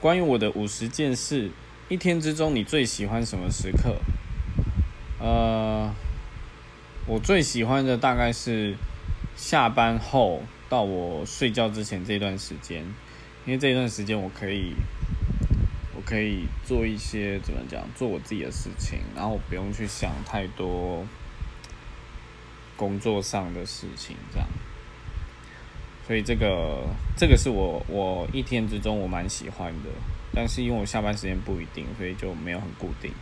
关于我的五十件事，一天之中你最喜欢什么时刻？呃，我最喜欢的大概是下班后到我睡觉之前这段时间，因为这段时间我可以，我可以做一些怎么讲，做我自己的事情，然后我不用去想太多工作上的事情，这样。所以这个这个是我我一天之中我蛮喜欢的，但是因为我下班时间不一定，所以就没有很固定。